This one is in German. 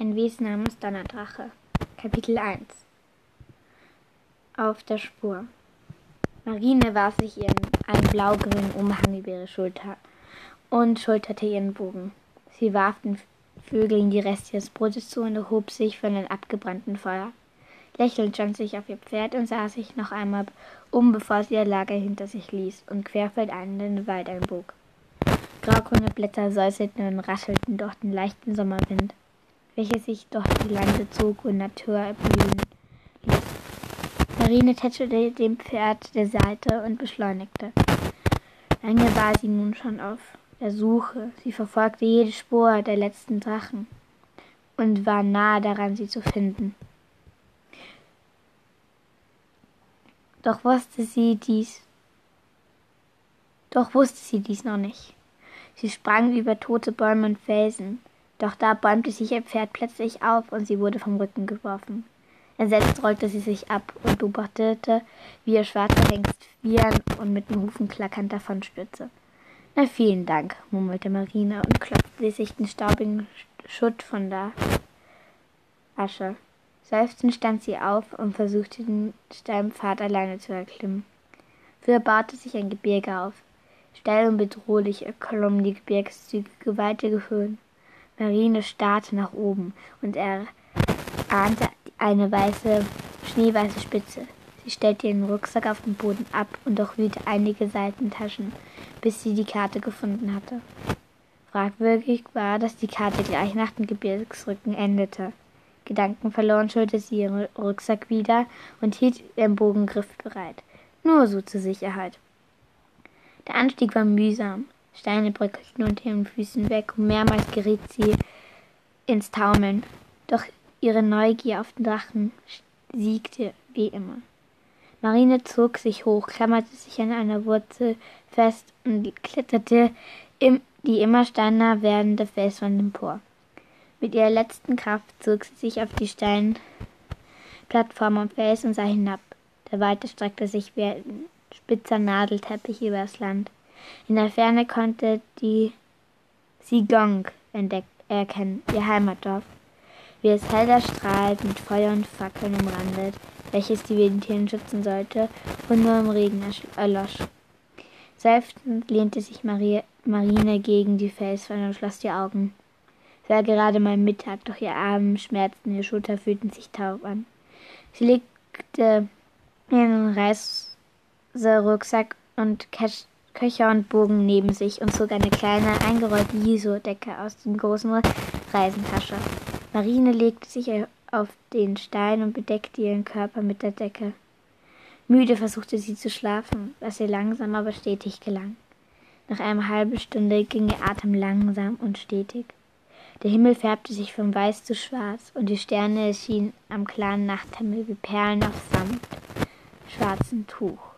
Wesen namens Donnerdrache. Kapitel 1 Auf der Spur Marine warf sich ihren einen blaugrünen Umhang über ihre Schulter und schulterte ihren Bogen. Sie warf den Vögeln die Reste des Brotes zu und erhob sich von dem abgebrannten Feuer. Lächelnd stand sie sich auf ihr Pferd und sah sich noch einmal um, bevor sie ihr Lager hinter sich ließ und querfeldein in den Wald einbog. Graugrüne Blätter säuselten und raschelten durch den leichten Sommerwind, welcher sich durch die Lande zog und Natur erblühen ließ. Marine tätschelte dem Pferd der Seite und beschleunigte. Lange war sie nun schon auf der Suche. Sie verfolgte jede Spur der letzten Drachen und war nahe daran, sie zu finden. Doch wusste sie dies, doch wusste sie dies noch nicht. Sie sprang über tote Bäume und Felsen, doch da bäumte sich ihr Pferd plötzlich auf und sie wurde vom Rücken geworfen. Entsetzt rollte sie sich ab und beobachtete, wie ihr schwarzer Hengst wiehern und mit den Hufen klackernd davonstürzte. Na, vielen Dank, murmelte Marina und klopfte sich den staubigen Schutt von der Asche. Seufzend stand sie auf und versuchte den steilen Pfad alleine zu erklimmen. Früher baute sich ein Gebirge auf. Steil und bedrohlich erklommen die Gebirgszüge gewaltige Höhen. Marine starrte nach oben und er ahnte eine weiße, schneeweiße Spitze. Sie stellte ihren Rucksack auf den Boden ab und durchwühlte einige Seitentaschen, bis sie die Karte gefunden hatte. Fragwürdig war, dass die Karte gleich nach dem Gebirgsrücken endete. Gedankenverloren schulte sie ihren Rucksack wieder und hielt ihren Bogen griffbereit. Nur so zur Sicherheit. Der Anstieg war mühsam. Steine bröckelten unter ihren Füßen weg und mehrmals geriet sie ins Taumeln. Doch ihre Neugier auf den Drachen siegte wie immer. Marine zog sich hoch, klammerte sich an einer Wurzel fest und kletterte im, die immer steiner werdende Felswand empor. Mit ihrer letzten Kraft zog sie sich auf die Steinplattform am Fels und sah hinab. Der Wald erstreckte sich wie ein spitzer Nadelteppich übers Land. In der Ferne konnte die Sigong entdeckt, erkennen, ihr Heimatdorf, wie es hell strahlt mit Feuer und Fackeln umrandet, welches die Tiere schützen sollte und nur im Regen erlosch. Seufzend lehnte sich Marie, Marine gegen die Felswand und schloss die Augen. Es war gerade mal Mittag, doch ihr Arm schmerzten, ihre Schulter fühlten sich taub an. Sie legte ihren Reis Rucksack und Köcher und Bogen neben sich und zog eine kleine, eingerollte Jiso-Decke aus der großen Reisentasche. Marine legte sich auf den Stein und bedeckte ihren Körper mit der Decke. Müde versuchte sie zu schlafen, was ihr langsam aber stetig gelang. Nach einer halben Stunde ging ihr Atem langsam und stetig. Der Himmel färbte sich von weiß zu schwarz und die Sterne erschienen am klaren Nachthimmel wie Perlen auf Samt, schwarzem Tuch.